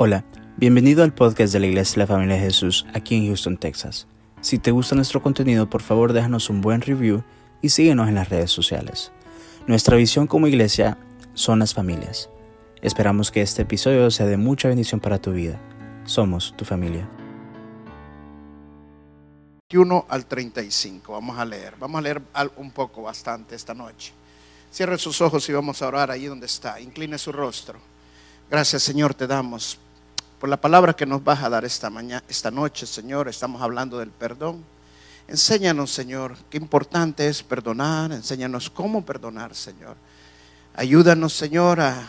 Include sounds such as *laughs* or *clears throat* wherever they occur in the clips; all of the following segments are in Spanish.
Hola, bienvenido al podcast de la Iglesia de la Familia de Jesús aquí en Houston, Texas. Si te gusta nuestro contenido, por favor déjanos un buen review y síguenos en las redes sociales. Nuestra visión como iglesia son las familias. Esperamos que este episodio sea de mucha bendición para tu vida. Somos tu familia. 21 al 35. Vamos a leer. Vamos a leer un poco, bastante esta noche. Cierre sus ojos y vamos a orar ahí donde está. Incline su rostro. Gracias, Señor, te damos por la palabra que nos vas a dar esta mañana, esta noche, Señor. Estamos hablando del perdón. Enséñanos, Señor, qué importante es perdonar. Enséñanos cómo perdonar, Señor. Ayúdanos, Señor, a,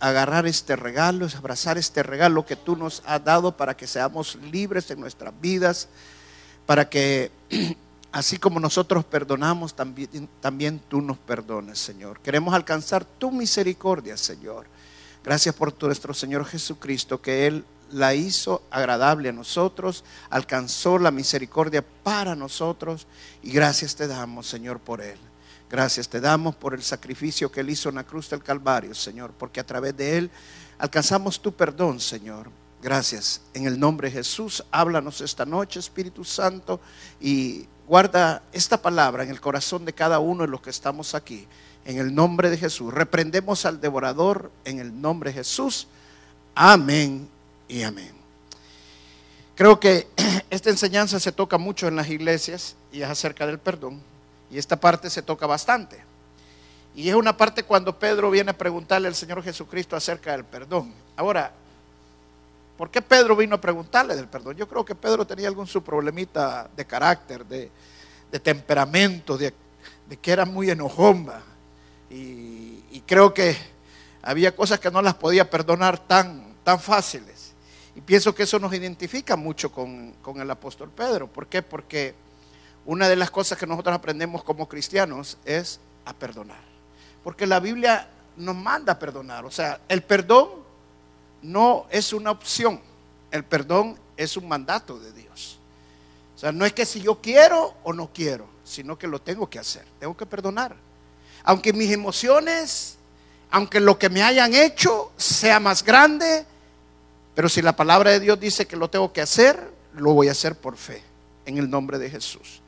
agarrar este regalo, a abrazar este regalo que tú nos has dado para que seamos libres en nuestras vidas, para que *clears throat* así como nosotros perdonamos, también tú nos perdones, Señor. Queremos alcanzar tu misericordia, Señor. Gracias por nuestro Señor Jesucristo, que Él la hizo agradable a nosotros, alcanzó la misericordia para nosotros y gracias te damos, Señor, por Él. Gracias te damos por el sacrificio que Él hizo en la cruz del Calvario, Señor, porque a través de Él alcanzamos tu perdón, Señor. Gracias. En el nombre de Jesús, háblanos esta noche, Espíritu Santo, y guarda esta palabra en el corazón de cada uno de los que estamos aquí en el nombre de Jesús. Reprendemos al devorador en el nombre de Jesús. Amén y amén. Creo que *clears throat* esta enseñanza se toca mucho en las iglesias y es acerca del perdón. Y esta parte se toca bastante. Y es una parte cuando Pedro viene a preguntarle al Señor Jesucristo acerca del perdón. Ahora, ¿por qué Pedro vino a preguntarle del perdón? Yo creo que Pedro tenía algún su problemita de carácter, de, de temperamento, de, de, que era muy enojomba. Y, creo que había cosas que no las podía perdonar tan, tan fáciles. Y pienso que eso nos identifica mucho con, con el apóstol Pedro. ¿Por qué? Porque una de las cosas que nosotros aprendemos como cristianos es a perdonar. Porque la Biblia nos manda a perdonar. O sea, el perdón no es una opción. El perdón es un mandato de Dios. O sea, no es que si yo quiero o no quiero, sino que lo tengo que hacer. Tengo que perdonar. Aunque mis emociones, aunque lo que me hayan hecho sea más grande, pero si la palabra de Dios dice que lo tengo que hacer, lo voy a hacer por fe, en el nombre de Jesús.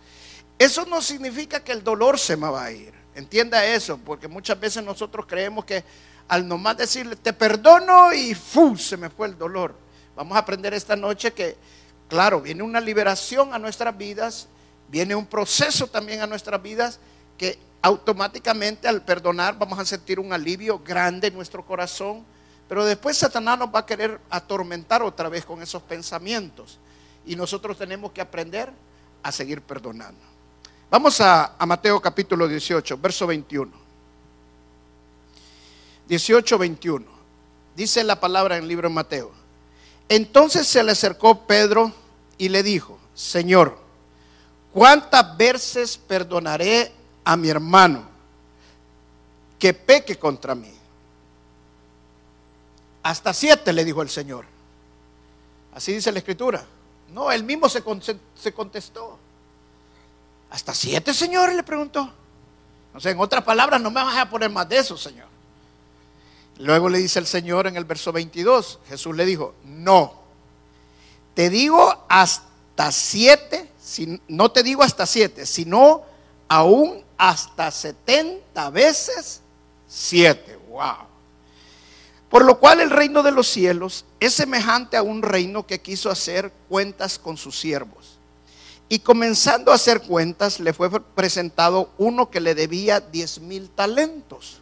Eso no significa que el dolor se me va a ir. Entienda eso, porque muchas veces nosotros creemos que al nomás decirle te perdono y ¡fu! se me fue el dolor. Vamos a aprender esta noche que, claro, viene una liberación a nuestras vidas, viene un proceso también a nuestras vidas que automáticamente al perdonar vamos a sentir un alivio grande en nuestro corazón, pero después Satanás nos va a querer atormentar otra vez con esos pensamientos y nosotros tenemos que aprender a seguir perdonando. Vamos a, a Mateo capítulo 18, verso 21. 18, 21. Dice la palabra en el libro de Mateo. Entonces se le acercó Pedro y le dijo, Señor, ¿cuántas veces perdonaré a mi hermano que peque contra mí. Hasta siete le dijo el Señor. Así dice la escritura. No, él mismo se, se contestó. ¿Hasta siete, Señor? Le preguntó. No sé, en otras palabras, no me vas a poner más de eso, Señor. Luego le dice el Señor en el verso 22, Jesús le dijo, no, te digo hasta siete, si, no te digo hasta siete, sino aún hasta 70 veces 7. Wow. Por lo cual el reino de los cielos es semejante a un reino que quiso hacer cuentas con sus siervos. Y comenzando a hacer cuentas, le fue presentado uno que le debía 10 mil talentos.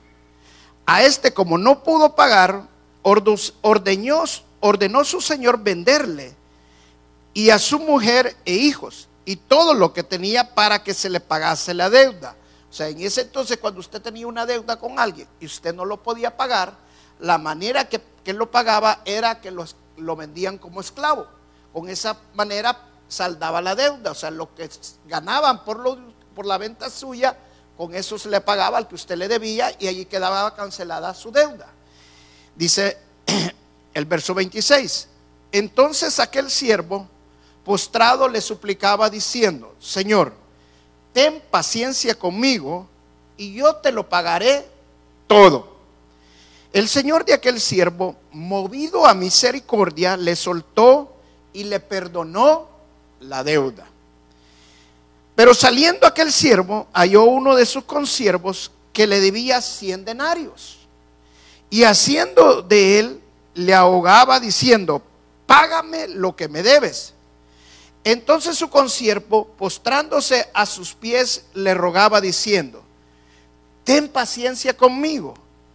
A este, como no pudo pagar, ordenó, su señor venderle y a su mujer e hijos y todo lo que tenía para que se le pagase la deuda. O sea, en ese entonces cuando usted tenía una deuda con alguien y usted no lo podía pagar, la manera que, lo pagaba era que lo vendían como esclavo. Con esa manera saldaba la deuda. O sea, lo que ganaban por la venta suya, con eso se le pagaba al que usted le debía y allí quedaba cancelada su deuda. Dice *clears throat* el verso 26. Entonces aquel siervo postrado le suplicaba diciendo, Señor, ten paciencia conmigo y yo te lo pagaré todo. El señor de aquel siervo, movido a misericordia, le soltó y le perdonó la deuda. Pero saliendo aquel siervo, halló uno de sus consiervos que le debía cien denarios. Y haciendo de él, le ahogaba diciendo, págame lo que me debes. Entonces su consiervo, postrándose a sus pies, le rogaba diciendo, ten paciencia conmigo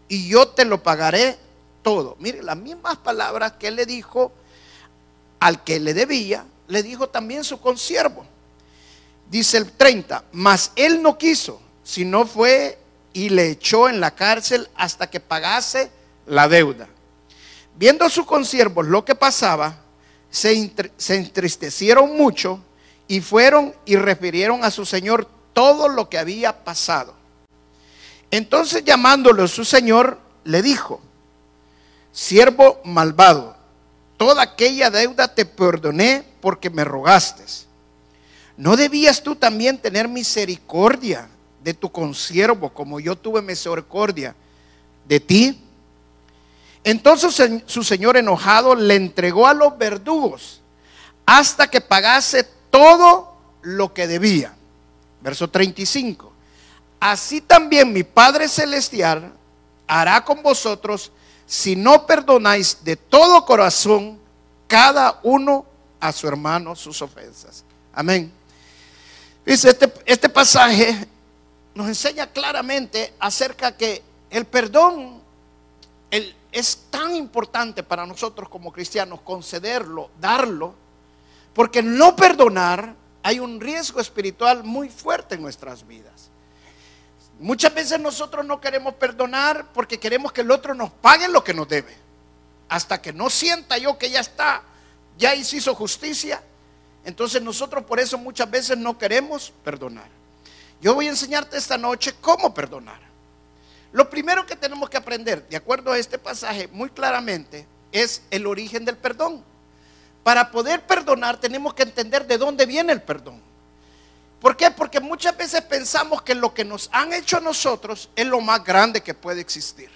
y yo te lo pagaré todo. Mire, las mismas palabras que él le dijo al que le debía, le dijo también su consiervo. Dice el 30, mas él no quiso, sino fue y le echó en la cárcel hasta que pagase la deuda. Viendo su consiervos lo que pasaba, se, se entristecieron mucho y fueron y refirieron a su señor todo lo que había pasado. Entonces llamándolo su señor, le dijo, siervo malvado, toda aquella deuda te perdoné porque me rogaste. ¿No debías tú también tener misericordia de tu consiervo como yo tuve misericordia de ti? Entonces su señor enojado le entregó a los verdugos hasta que pagase todo lo que debía. Verso 35. Así también mi Padre Celestial hará con vosotros si no perdonáis de todo corazón cada uno a su hermano sus ofensas. Amén. Dice, este, este pasaje nos enseña claramente acerca que el perdón es tan importante para nosotros como cristianos concederlo, darlo, porque no perdonar hay un riesgo espiritual muy fuerte en nuestras vidas. Muchas veces nosotros no queremos perdonar porque queremos que el otro nos pague lo que nos debe. Hasta que no sienta yo que ya está, ya hizo justicia. Entonces nosotros por eso muchas veces no queremos perdonar. Yo voy a enseñarte esta noche cómo perdonar. Lo primero que tenemos que aprender, de acuerdo a este pasaje muy claramente, es el origen del perdón. Para poder perdonar tenemos que entender de dónde viene el perdón. ¿Por qué? Porque muchas veces pensamos que lo que nos han hecho a nosotros es lo más grande que puede existir.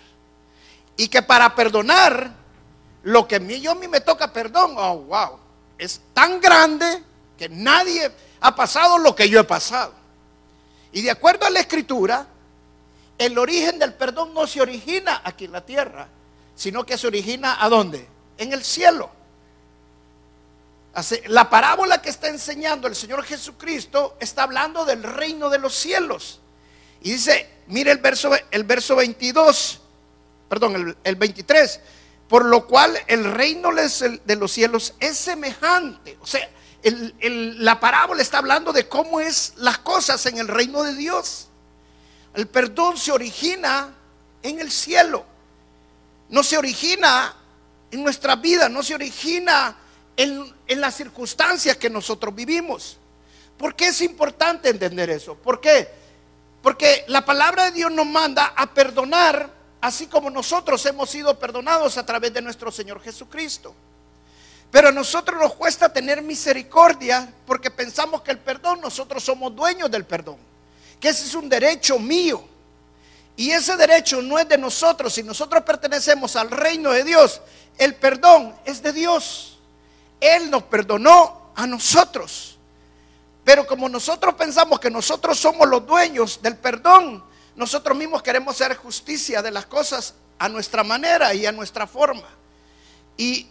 Y que para perdonar, lo que a mí, yo a mí me toca perdón, oh, wow, es tan grande que nadie ha pasado lo que yo he pasado. Y de acuerdo a la escritura, el origen del perdón no se origina aquí en la tierra, sino que se origina a dónde? En el cielo. La parábola que está enseñando el Señor Jesucristo está hablando del reino de los cielos. Y dice, mire el verso, el verso 22, perdón, el, 23, por lo cual el reino de los cielos es semejante. O sea, la parábola está hablando de cómo es las cosas en el reino de Dios. El perdón se origina en el cielo. No se origina en nuestra vida, no se origina en, las circunstancias que nosotros vivimos. ¿Por qué es importante entender eso? ¿Por qué? Porque la palabra de Dios nos manda a perdonar así como nosotros hemos sido perdonados a través de nuestro Señor Jesucristo. Pero a nosotros nos cuesta tener misericordia porque pensamos que el perdón, nosotros somos dueños del perdón, que ese es un derecho mío. Y ese derecho no es de nosotros, si nosotros pertenecemos al reino de Dios, el perdón es de Dios. Él nos perdonó a nosotros. Pero como nosotros pensamos que nosotros somos los dueños del perdón, nosotros mismos queremos hacer justicia de las cosas a nuestra manera y a nuestra forma. Y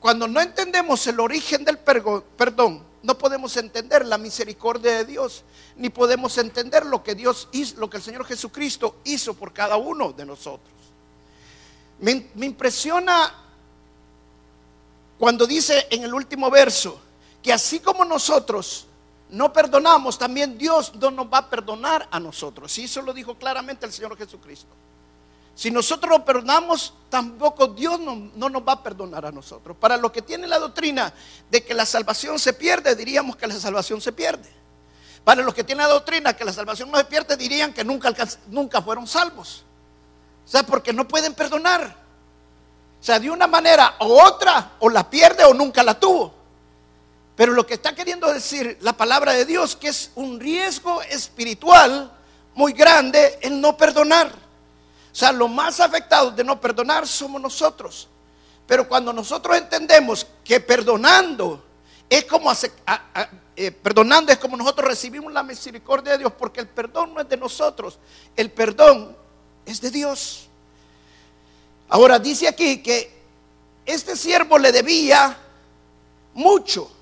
cuando no entendemos el origen del perdón, no podemos entender la misericordia de Dios, ni podemos entender lo que Dios hizo, lo que el Señor Jesucristo hizo por cada uno de nosotros. Me, me impresiona cuando dice en el último verso que así como nosotros no perdonamos, también Dios no nos va a perdonar a nosotros. Y eso lo dijo claramente el Señor Jesucristo. Si nosotros no perdonamos, tampoco Dios no, no, nos va a perdonar a nosotros. Para los que tienen la doctrina de que la salvación se pierde, diríamos que la salvación se pierde. Para los que tienen la doctrina que la salvación no se pierde, dirían que nunca, nunca fueron salvos. O sea, porque no pueden perdonar. O sea, de una manera u otra, o la pierde o nunca la tuvo. Pero lo que está queriendo decir la palabra de Dios, que es un riesgo espiritual muy grande el no perdonar. O sea, los más afectados de no perdonar somos nosotros. Pero cuando nosotros entendemos que perdonando es como eh, perdonando es como nosotros recibimos la misericordia de Dios, porque el perdón no es de nosotros, el perdón es de Dios. Ahora dice aquí que este siervo le debía mucho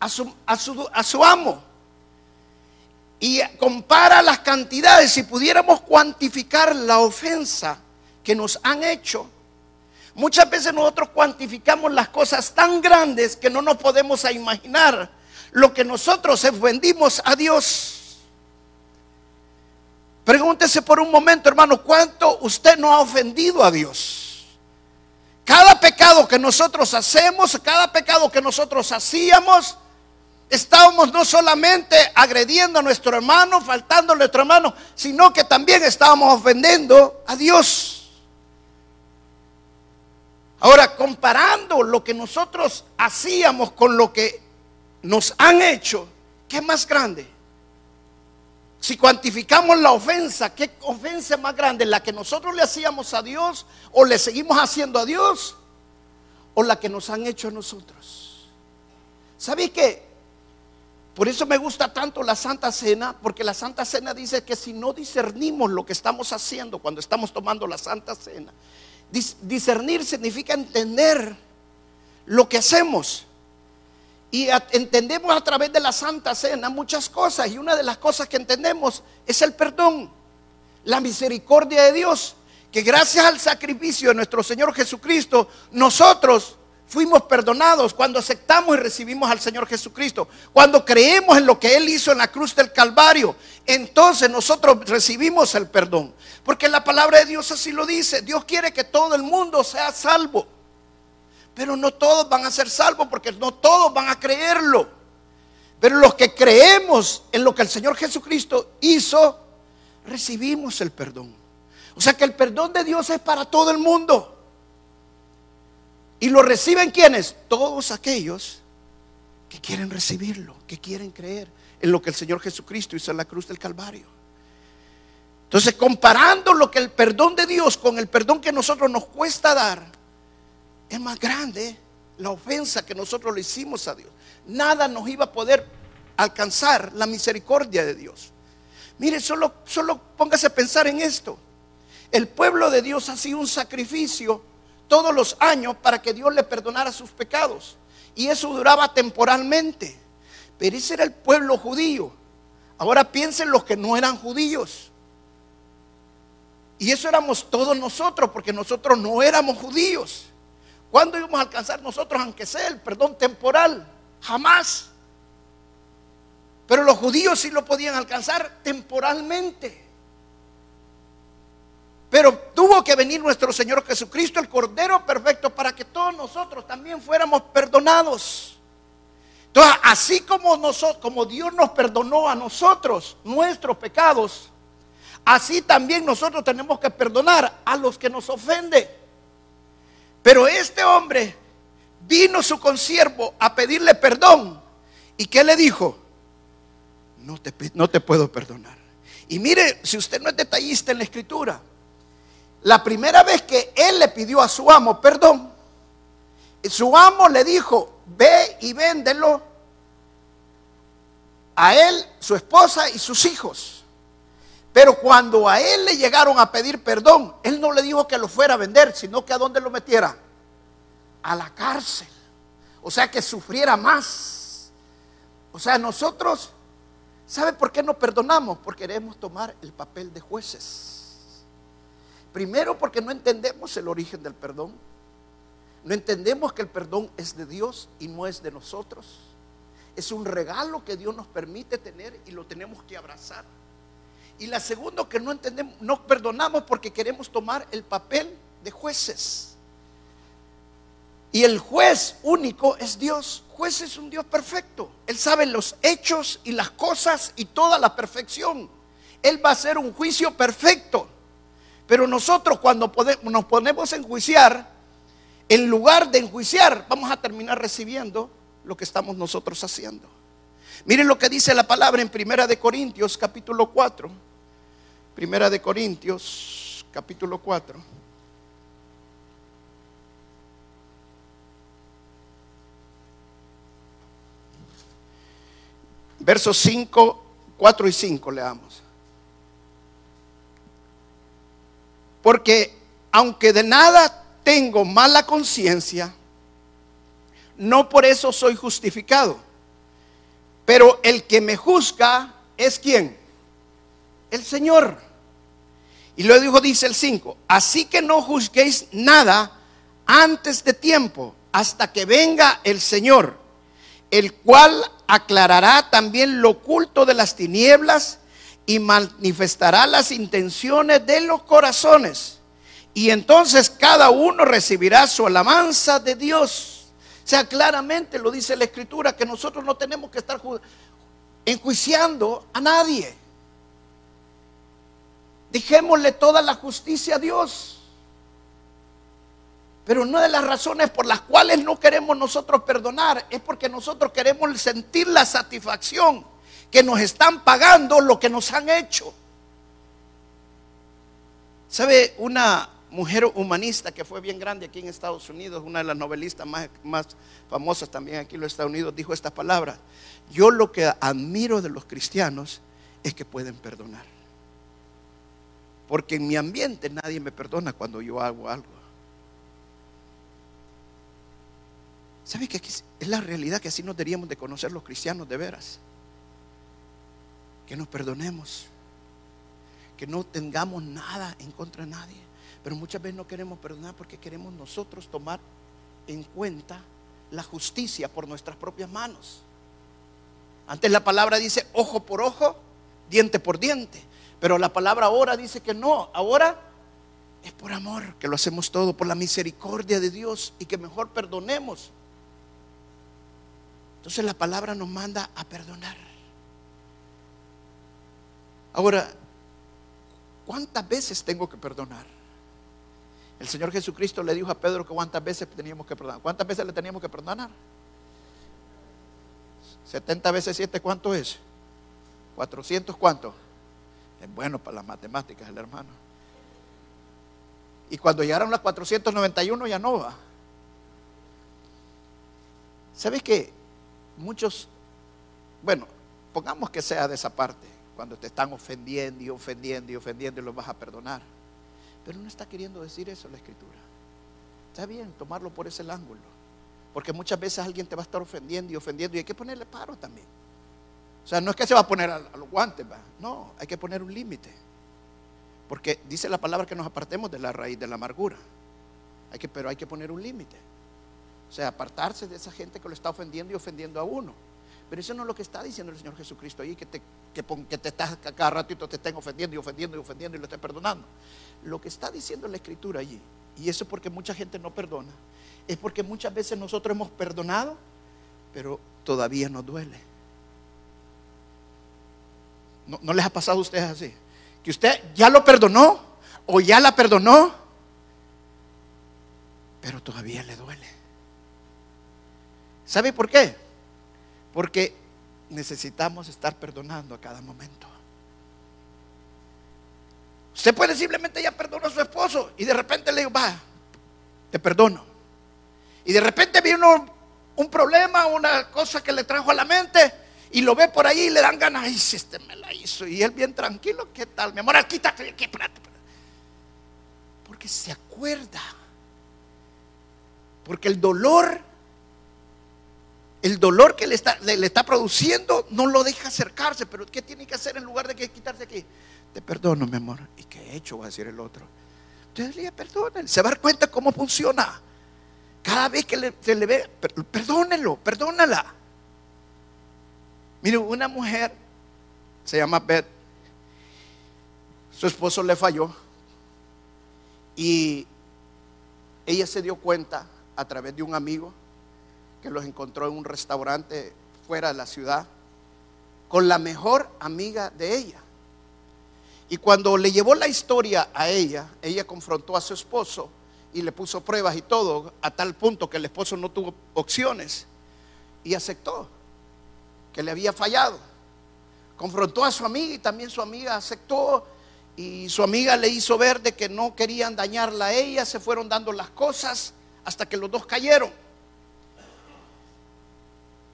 a su, a su, a su amo y compara las cantidades, si pudiéramos cuantificar la ofensa que nos han hecho, muchas veces nosotros cuantificamos las cosas tan grandes que no nos podemos imaginar lo que nosotros ofendimos a Dios. Pregúntese por un momento, hermano, ¿cuánto usted no ha ofendido a Dios? Cada pecado que nosotros hacemos, cada pecado que nosotros hacíamos, estábamos no solamente agrediendo a nuestro hermano, faltando a nuestro hermano, sino que también estábamos ofendiendo a Dios. Ahora, comparando lo que nosotros hacíamos con lo que nos han hecho, ¿qué es más grande? Si cuantificamos la ofensa, ¿qué ofensa más grande? ¿La que nosotros le hacíamos a Dios o le seguimos haciendo a Dios? ¿O la que nos han hecho a nosotros? ¿Sabéis qué? Por eso me gusta tanto la Santa Cena, porque la Santa Cena dice que si no discernimos lo que estamos haciendo cuando estamos tomando la Santa Cena, discernir significa entender lo que hacemos. Y entendemos a través de la Santa Cena muchas cosas. Y una de las cosas que entendemos es el perdón, la misericordia de Dios. Que gracias al sacrificio de nuestro Señor Jesucristo, nosotros fuimos perdonados cuando aceptamos y recibimos al Señor Jesucristo, cuando creemos en lo que Él hizo en la cruz del Calvario, entonces nosotros recibimos el perdón. Porque la palabra de Dios así lo dice, Dios quiere que todo el mundo sea salvo, pero no todos van a ser salvos porque no todos van a creerlo. Pero los que creemos en lo que el Señor Jesucristo hizo, recibimos el perdón. O sea que el perdón de Dios es para todo el mundo. ¿Y lo reciben quienes? Todos aquellos que quieren recibirlo, que quieren creer en lo que el Señor Jesucristo hizo en la cruz del Calvario. Entonces, comparando lo que el perdón de Dios con el perdón que nosotros nos cuesta dar, es más grande la ofensa que nosotros le hicimos a Dios. Nada nos iba a poder alcanzar la misericordia de Dios. Mire, solo, solo póngase a pensar en esto. El pueblo de Dios ha sido un sacrificio todos los años para que Dios le perdonara sus pecados. Y eso duraba temporalmente. Pero ese era el pueblo judío. Ahora piensen los que no eran judíos. Y eso éramos todos nosotros, porque nosotros no éramos judíos. ¿Cuándo íbamos a alcanzar nosotros, aunque sea el perdón temporal? Jamás. Pero los judíos sí lo podían alcanzar temporalmente. Pero tuvo que venir nuestro Señor Jesucristo, el Cordero Perfecto, para que todos nosotros también fuéramos perdonados. Entonces, así como, Dios nos perdonó a nosotros nuestros pecados, así también nosotros tenemos que perdonar a los que nos ofenden. Pero este hombre vino su consiervo a pedirle perdón. ¿Y qué le dijo? No te, no te puedo perdonar. Y mire, si usted no es detallista en la escritura, la primera vez que él le pidió a su amo perdón, su amo le dijo, ve y véndelo a él, su esposa y sus hijos. Pero cuando a él le llegaron a pedir perdón, él no le dijo que lo fuera a vender, sino que a dónde lo metiera. A la cárcel. O sea, que sufriera más. O sea, nosotros, ¿sabe por qué no perdonamos? Porque queremos tomar el papel de jueces. Primero porque no entendemos el origen del perdón. No entendemos que el perdón es de Dios y no es de nosotros. Es un regalo que Dios nos permite tener y lo tenemos que abrazar. Y la segunda que no entendemos, no perdonamos porque queremos tomar el papel de jueces. Y el juez único es Dios. Juez es un Dios perfecto. Él sabe los hechos y las cosas y toda la perfección. Él va a hacer un juicio perfecto. Pero nosotros cuando nos ponemos a enjuiciar, en lugar de enjuiciar, vamos a terminar recibiendo lo que estamos nosotros haciendo. Miren lo que dice la palabra en Primera de Corintios capítulo 4. Primera de Corintios capítulo 4. Versos 5, 4 y 5 leamos. Porque aunque de nada tengo mala conciencia, no por eso soy justificado. Pero el que me juzga es quién? El Señor. Y luego dice el 5, así que no juzguéis nada antes de tiempo, hasta que venga el Señor, el cual aclarará también lo oculto de las tinieblas y manifestará las intenciones de los corazones. Y entonces cada uno recibirá su alabanza de Dios. O sea, claramente lo dice la Escritura, que nosotros no tenemos que estar enjuiciando a nadie. Dijémosle toda la justicia a Dios. Pero una de las razones por las cuales no queremos nosotros perdonar es porque nosotros queremos sentir la satisfacción que nos están pagando lo que nos han hecho. ¿Sabe? Una mujer humanista que fue bien grande aquí en Estados Unidos, una de las novelistas más, más famosas también aquí en los Estados Unidos, dijo estas palabras. Yo lo que admiro de los cristianos es que pueden perdonar. Porque en mi ambiente nadie me perdona cuando yo hago algo. ¿Sabe que es la realidad que así nos deberíamos de conocer los cristianos de veras? Que nos perdonemos. Que no tengamos nada en contra de nadie. Pero muchas veces no queremos perdonar porque queremos nosotros tomar en cuenta la justicia por nuestras propias manos. Antes la palabra dice ojo por ojo, diente por diente. Pero la palabra ahora dice que no, ahora es por amor que lo hacemos todo, por la misericordia de Dios y que mejor perdonemos. Entonces la palabra nos manda a perdonar. Ahora, ¿cuántas veces tengo que perdonar? El Señor Jesucristo le dijo a Pedro que cuántas veces teníamos que perdonar. ¿Cuántas veces le teníamos que perdonar? 70 veces 7, ¿cuánto es? 400, ¿cuánto? Es bueno para las matemáticas el hermano. Y cuando llegaron las 491 ya no va. ¿Sabes qué? Muchos, bueno, pongamos que sea de esa parte, cuando te están ofendiendo y ofendiendo y ofendiendo y los vas a perdonar. Pero no está queriendo decir eso la escritura. Está bien tomarlo por ese ángulo. Porque muchas veces alguien te va a estar ofendiendo y ofendiendo y hay que ponerle paro también. O sea, no es que se va a poner a, los guantes, ¿va? no, hay que poner un límite. Porque dice la palabra que nos apartemos de la raíz de la amargura. Hay que, pero hay que poner un límite. O sea, apartarse de esa gente que lo está ofendiendo y ofendiendo a uno. Pero eso no es lo que está diciendo el Señor Jesucristo ahí, que te, que, te estás cada ratito te estén ofendiendo y ofendiendo y ofendiendo y lo estés perdonando. Lo que está diciendo la Escritura allí, y eso es porque mucha gente no perdona, es porque muchas veces nosotros hemos perdonado, pero todavía nos duele. ¿No, les ha pasado a ustedes así? Que usted ya lo perdonó o ya la perdonó, pero todavía le duele. ¿Sabe por qué? Porque necesitamos estar perdonando a cada momento. Usted puede simplemente ya perdonar a su esposo y de repente le digo, va, te perdono. Y de repente vino un problema, una cosa que le trajo a la mente y lo ve por ahí y le dan ganas, ay, si este me la hizo. Y él bien tranquilo, ¿qué tal? Mi amor, quítate aquí, Porque se acuerda. Porque el dolor, el dolor que le está, le, está produciendo no lo deja acercarse. Pero ¿qué tiene que hacer en lugar de que quitarse aquí? Te perdono, mi amor. ¿Y qué he hecho? Va a decir el otro. Entonces le perdónenle. Se va a dar cuenta cómo funciona. Cada vez que se le ve, perdónenlo, perdónala. Mire, una mujer se llama Beth. Su esposo le falló. Y ella se dio cuenta a través de un amigo que los encontró en un restaurante fuera de la ciudad con la mejor amiga de ella. Y cuando le llevó la historia a ella, ella confrontó a su esposo y le puso pruebas y todo, a tal punto que el esposo no tuvo opciones y aceptó que le había fallado. Confrontó a su amiga y también su amiga aceptó y su amiga le hizo ver de que no querían dañarla a ella, se fueron dando las cosas hasta que los dos cayeron.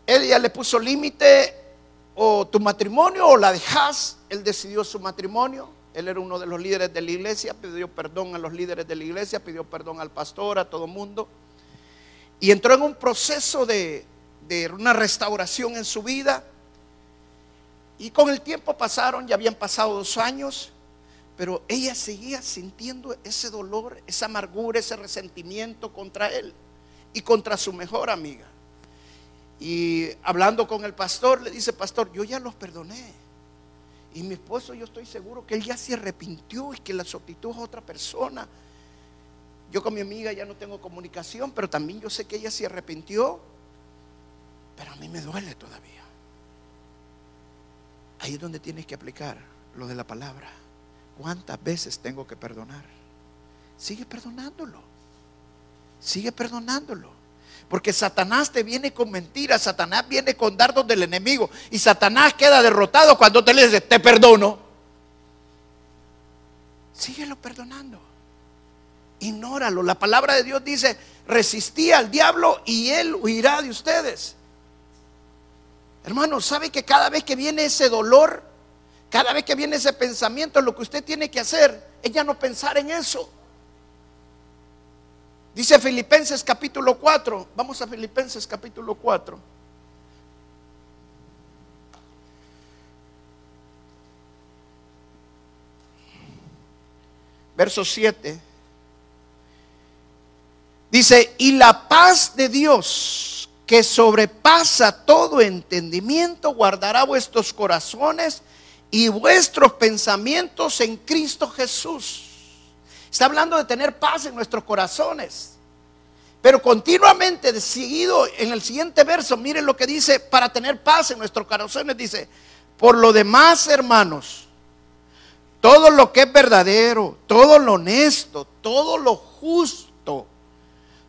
Ella le puso límite o tu matrimonio o la dejas. Él decidió su matrimonio. Él era uno de los líderes de la iglesia, pidió perdón a los líderes de la iglesia, pidió perdón al pastor, a todo mundo. Y entró en un proceso de, de una restauración en su vida. Y con el tiempo pasaron, ya habían pasado dos años, pero ella seguía sintiendo ese dolor, esa amargura, ese resentimiento contra él y contra su mejor amiga. Y hablando con el pastor, le dice, pastor, yo ya los perdoné. Y mi esposo, yo estoy seguro que él ya se arrepintió y que la sustituyó a otra persona. Yo con mi amiga ya no tengo comunicación, pero también yo sé que ella se arrepintió. Pero a mí me duele todavía. Ahí es donde tienes que aplicar lo de la palabra. ¿Cuántas veces tengo que perdonar? Sigue perdonándolo. Sigue perdonándolo. Porque Satanás te viene con mentiras, Satanás viene con dardos del enemigo y Satanás queda derrotado cuando te le dice, te perdono. Síguelo perdonando. Ignóralo. La palabra de Dios dice, resistí al diablo y él huirá de ustedes. Hermano, ¿sabe que cada vez que viene ese dolor, cada vez que viene ese pensamiento, lo que usted tiene que hacer es ya no pensar en eso? Dice Filipenses capítulo 4, vamos a Filipenses capítulo 4. Verso 7. Dice, y la paz de Dios que sobrepasa todo entendimiento, guardará vuestros corazones y vuestros pensamientos en Cristo Jesús. Está hablando de tener paz en nuestros corazones. Pero continuamente, seguido en el siguiente verso, miren lo que dice, para tener paz en nuestros corazones, dice, por lo demás, hermanos, todo lo que es verdadero, todo lo honesto, todo lo justo,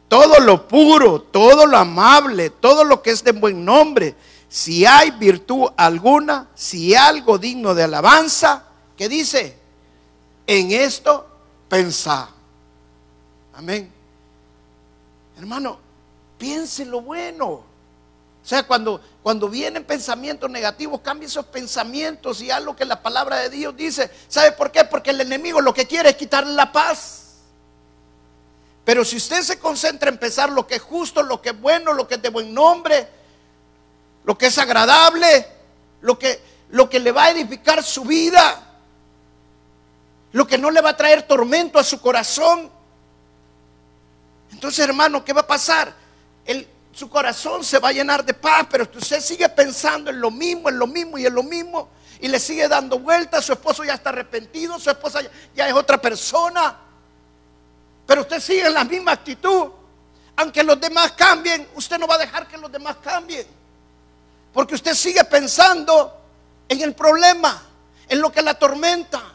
todo lo puro, todo lo amable, todo lo que es de buen nombre, si hay virtud alguna, si algo digno de alabanza, ¿qué dice? En esto pensá. Amén. Hermano, piense lo bueno. O sea, cuando, cuando vienen pensamientos negativos, cambie esos pensamientos y haz lo que la palabra de Dios dice. ¿Sabe por qué? Porque el enemigo lo que quiere es quitarle la paz. Pero si usted se concentra en pensar lo que es justo, lo que es bueno, lo que es de buen nombre, lo que es agradable, lo que, lo que le va a edificar su vida, lo que no le va a traer tormento a su corazón. Entonces, hermano, ¿qué va a pasar? su corazón se va a llenar de paz, pero usted sigue pensando en lo mismo, en lo mismo y en lo mismo, y le sigue dando vueltas, su esposo ya está arrepentido, su esposa ya es otra persona. Pero usted sigue en la misma actitud. Aunque los demás cambien, usted no va a dejar que los demás cambien. Porque usted sigue pensando en el problema, en lo que la tormenta.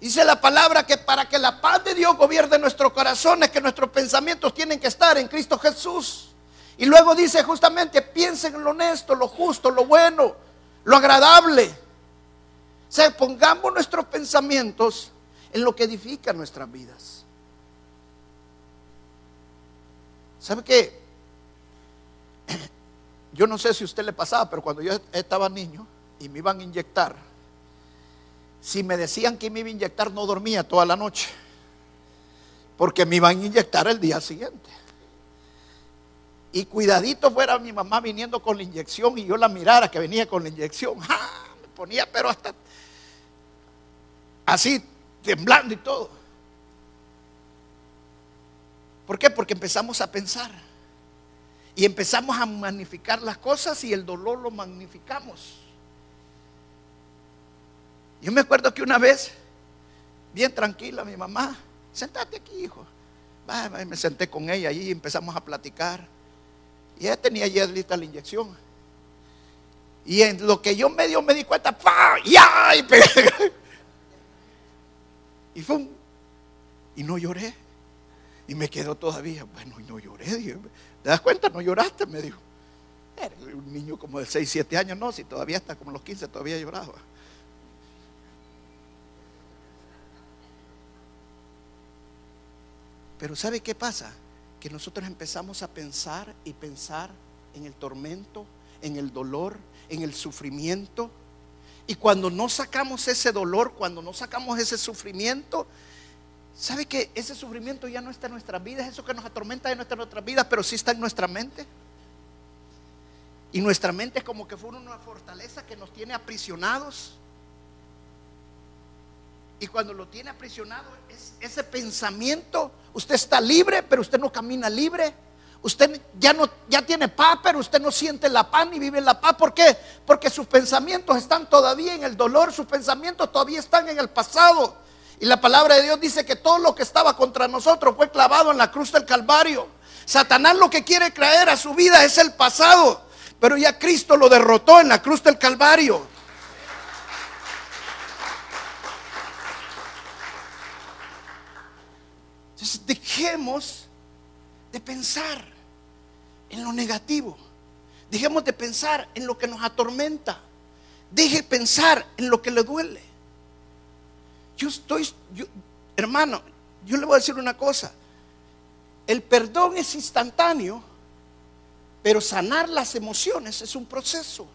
Dice la palabra que para que la paz de Dios gobierne nuestros corazones, que nuestros pensamientos tienen que estar en Cristo Jesús. Y luego dice justamente, piensen en lo honesto, lo justo, lo bueno, lo agradable. O sea, pongamos nuestros pensamientos en lo que edifica nuestras vidas. ¿Sabe qué? *clears throat* Yo no sé si a usted le pasaba, pero cuando yo estaba niño y me iban a inyectar, si me decían que me iba a inyectar, no dormía toda la noche, porque me iban a inyectar el día siguiente. Y cuidadito fuera mi mamá viniendo con la inyección y yo la mirara que venía con la inyección. Me ponía, pero hasta así temblando y todo. ¿Por qué? Porque empezamos a pensar. Y empezamos a magnificar las cosas y el dolor lo magnificamos. Yo me acuerdo que una vez, bien tranquila, mi mamá, sentate aquí, hijo. me senté con ella y empezamos a platicar. Y ella tenía ya lista la inyección. Y en lo que yo medio me di cuenta, ¡pa! ¡Ya! Y *laughs* y fue Y no lloré. Y me quedó todavía, bueno, y no lloré. ¿Te das cuenta? No lloraste, me dijo. Era un niño como de 6, 7 años, no, si todavía está como los 15, todavía lloraba. Pero ¿sabe qué pasa? Que nosotros empezamos a pensar y pensar en el tormento, en el dolor, en el sufrimiento. Y cuando no sacamos ese dolor, cuando no sacamos ese sufrimiento, ¿sabe que ese sufrimiento ya no está en nuestras vidas? Eso que nos atormenta de nuestras, nuestras vidas, pero sí está en nuestra mente. Y nuestra mente es como que fuera una fortaleza que nos tiene aprisionados. Y cuando lo tiene aprisionado, es ese pensamiento, usted está libre, pero usted no camina libre. Usted ya no ya tiene paz, pero usted no siente la paz ni vive en la paz. ¿Por qué? Porque sus pensamientos están todavía en el dolor, sus pensamientos todavía están en el pasado. Y la palabra de Dios dice que todo lo que estaba contra nosotros fue clavado en la cruz del Calvario. Satanás lo que quiere traer a su vida es el pasado, pero ya Cristo lo derrotó en la cruz del Calvario. Entonces dejemos de pensar en lo negativo. Dejemos de pensar en lo que nos atormenta. Deje de pensar en lo que le duele. Yo estoy, hermano, yo le voy a decir una cosa. El perdón es instantáneo, pero sanar las emociones es un proceso.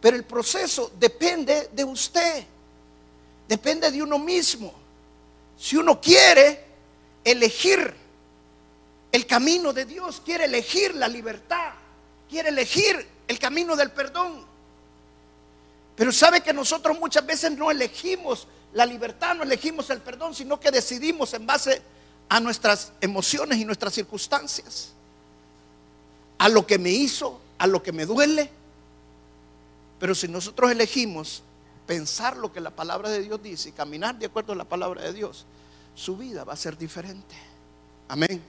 Pero el proceso depende de usted, depende de uno mismo. Si uno quiere elegir el camino de Dios, quiere elegir la libertad, quiere elegir el camino del perdón. Pero sabe que nosotros muchas veces no elegimos la libertad, no elegimos el perdón, sino que decidimos en base a nuestras emociones y nuestras circunstancias, a lo que me hizo, a lo que me duele. Pero si nosotros elegimos pensar lo que la palabra de Dios dice y caminar de acuerdo a la palabra de Dios, su vida va a ser diferente. Amén.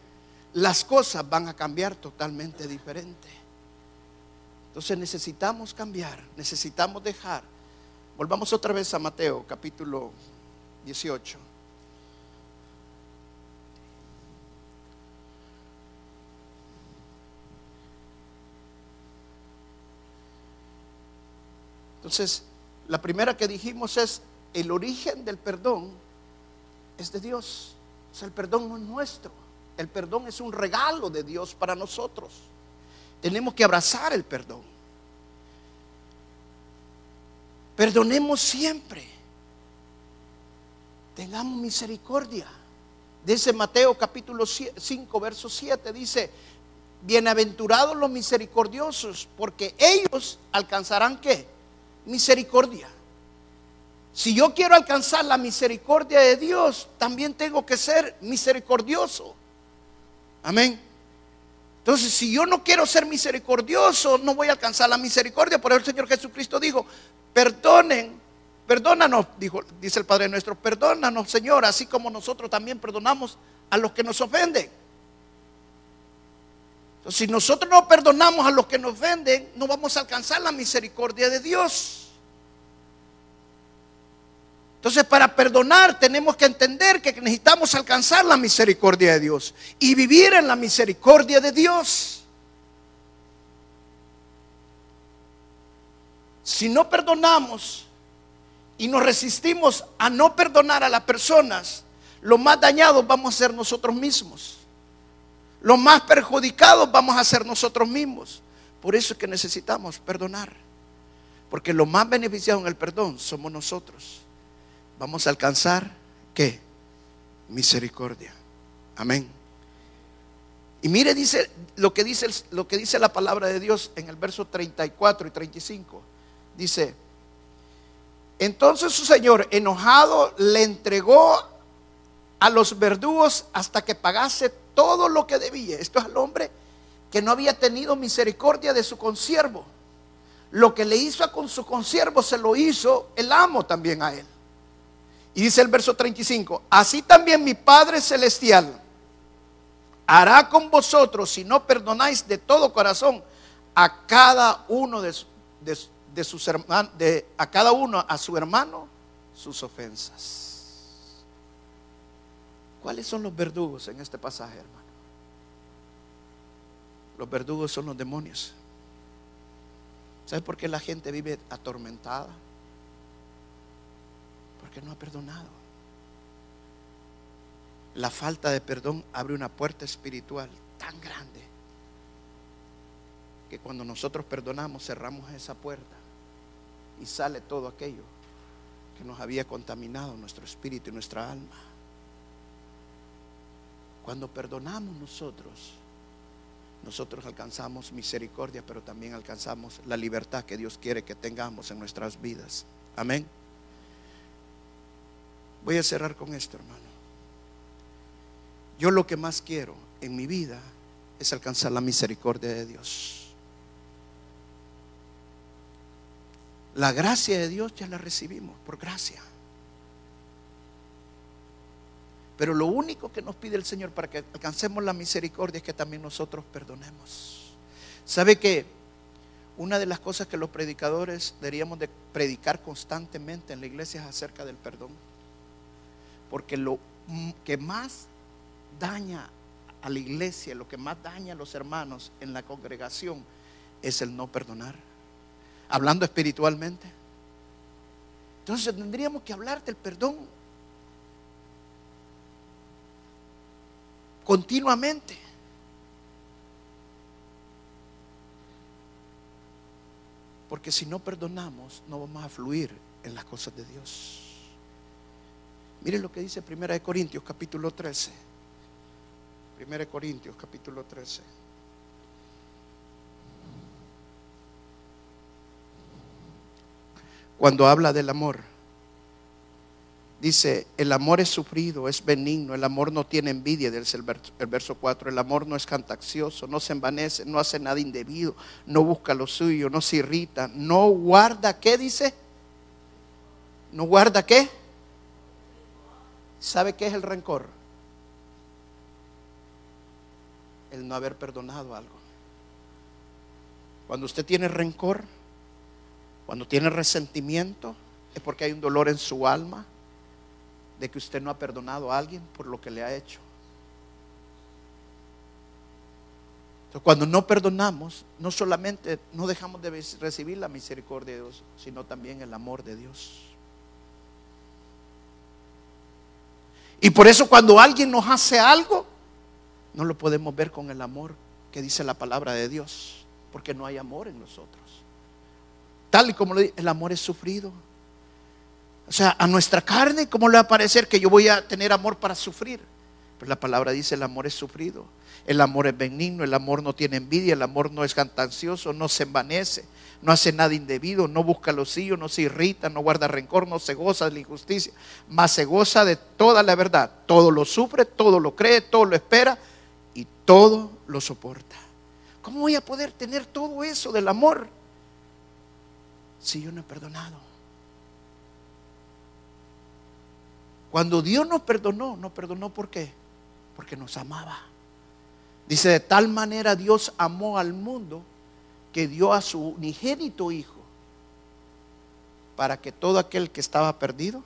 Las cosas van a cambiar totalmente diferente. Entonces necesitamos cambiar, necesitamos dejar. Volvamos otra vez a Mateo capítulo 18. Entonces, la primera que dijimos es el origen del perdón es de Dios. El perdón no es nuestro. El perdón es un regalo de Dios para nosotros. Tenemos que abrazar el perdón. Perdonemos siempre. Tengamos misericordia. Dice Mateo capítulo 5, verso 7, dice, bienaventurados los misericordiosos, porque ellos alcanzarán qué? Misericordia. Si yo quiero alcanzar la misericordia de Dios, también tengo que ser misericordioso. Amén. Entonces, si yo no quiero ser misericordioso, no voy a alcanzar la misericordia. Por eso el Señor Jesucristo dijo, perdonen, perdónanos, dice el Padre nuestro, perdónanos, Señor, así como nosotros también perdonamos a los que nos ofenden. Entonces, si nosotros no perdonamos a los que nos ofenden, no vamos a alcanzar la misericordia de Dios. Entonces, para perdonar tenemos que entender que necesitamos alcanzar la misericordia de Dios y vivir en la misericordia de Dios. Si no perdonamos y nos resistimos a no perdonar a las personas, lo más dañados vamos a ser nosotros mismos. Los más perjudicados vamos a ser nosotros mismos. Por eso es que necesitamos perdonar. Porque lo más beneficiados en el perdón somos nosotros vamos a alcanzar qué? Misericordia. Amén. Y mire dice lo que dice lo que dice la palabra de Dios en el verso 34 y 35. Dice, entonces su señor enojado le entregó a los verdugos hasta que pagase todo lo que debía. Esto es al hombre que no había tenido misericordia de su consiervo. Lo que le hizo con su consiervo se lo hizo el amo también a él. Y dice el verso 35, así también mi Padre Celestial hará con vosotros si no perdonáis de todo corazón a cada uno de, sus hermanos, a cada uno a su hermano sus ofensas. ¿Cuáles son los verdugos en este pasaje, hermano? Los verdugos son los demonios. ¿Sabes por qué la gente vive atormentada? Porque no ha perdonado. la falta de perdón abre una puerta espiritual tan grande que cuando nosotros perdonamos cerramos esa puerta y sale todo aquello que nos había contaminado nuestro espíritu y nuestra alma. Cuando perdonamos nosotros, nosotros alcanzamos misericordia, pero también alcanzamos la libertad que Dios quiere que tengamos en nuestras vidas. Amén. Voy a cerrar con esto, hermano. Yo lo que más quiero en mi vida es alcanzar la misericordia de Dios. La gracia de Dios ya la recibimos por gracia. Pero lo único que nos pide el Señor para que alcancemos la misericordia es que también nosotros perdonemos. ¿Sabe que una de las cosas que los predicadores deberíamos de predicar constantemente en la iglesia es acerca del perdón? Porque lo que más daña a la iglesia, lo que más daña a los hermanos en la congregación es el no perdonar. Hablando espiritualmente. Entonces tendríamos que hablar del perdón continuamente. Porque si no perdonamos, no vamos a fluir en las cosas de Dios. Miren lo que dice 1 Corintios capítulo 13. 1 Corintios capítulo 13. Cuando habla del amor. Dice, el amor es sufrido, es benigno, el amor no tiene envidia, dice el verso, el verso 4, el amor no es cantaccioso, no se envanece, no hace nada indebido, no busca lo suyo, no se irrita, no guarda, ¿qué dice? ¿No guarda qué? ¿Sabe qué es el rencor? El no haber perdonado algo. Cuando usted tiene rencor, cuando tiene resentimiento, es porque hay un dolor en su alma de que usted no ha perdonado a alguien por lo que le ha hecho. Entonces, cuando no perdonamos, no solamente no dejamos de recibir la misericordia de Dios, sino también el amor de Dios. Y por eso cuando alguien nos hace algo, no lo podemos ver con el amor que dice la palabra de Dios, porque no hay amor en nosotros. Tal y como el amor es sufrido. O sea, a nuestra carne, ¿cómo le va a parecer que yo voy a tener amor para sufrir? Pues la palabra dice, el amor es sufrido, el amor es benigno, el amor no tiene envidia, el amor no es cantancioso, no se envanece, no hace nada indebido, no busca lo suyo, no se irrita, no guarda rencor, no se goza de la injusticia, más se goza de toda la verdad. Todo lo sufre, todo lo cree, todo lo espera y todo lo soporta. ¿Cómo voy a poder tener todo eso del amor si yo no he perdonado? Cuando Dios nos perdonó, nos perdonó ¿por qué? Porque nos amaba. Dice, de tal manera Dios amó al mundo que dio a su unigénito Hijo para que todo aquel que estaba perdido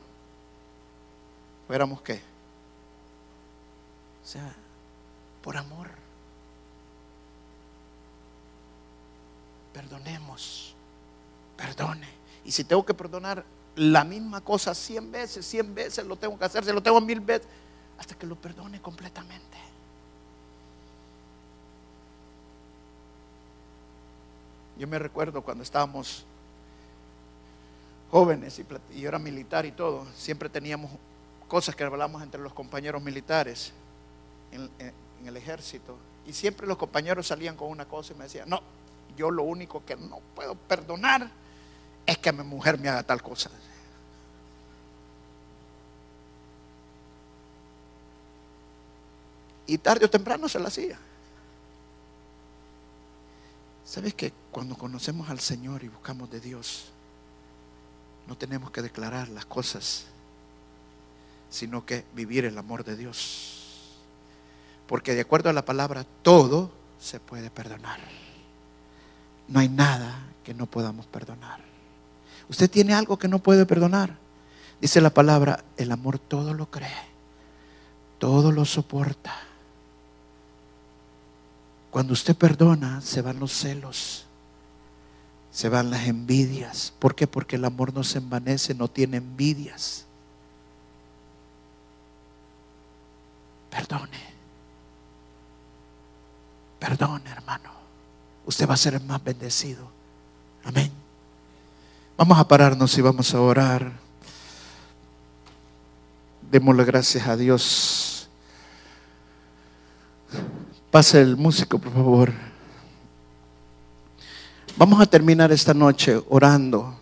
fuéramos qué? O sea, por amor. Perdonemos. Perdone. Y si tengo que perdonar la misma cosa cien veces, cien veces lo tengo que hacer, se lo tengo mil veces, hasta que lo perdone completamente. Yo me recuerdo cuando estábamos jóvenes y, yo era militar y todo, siempre teníamos cosas que hablábamos entre los compañeros militares en el ejército. Y siempre los compañeros salían con una cosa y me decían, no, yo lo único que no puedo perdonar es que mi mujer me haga tal cosa. Y tarde o temprano se la hacía. ¿Sabes que cuando conocemos al Señor y buscamos de Dios, no tenemos que declarar las cosas, sino que vivir el amor de Dios? Porque de acuerdo a la palabra, todo se puede perdonar. No hay nada que no podamos perdonar. Usted tiene algo que no puede perdonar. Dice la palabra, el amor todo lo cree, todo lo soporta. Cuando usted perdona, se van los celos, se van las envidias. ¿Por qué? Porque el amor no se envanece, no tiene envidias. Perdone. Perdone, hermano. Usted va a ser el más bendecido. Amén. Vamos a pararnos y vamos a orar. Démosle gracias a Dios. Pase el músico, por favor. Vamos a terminar esta noche orando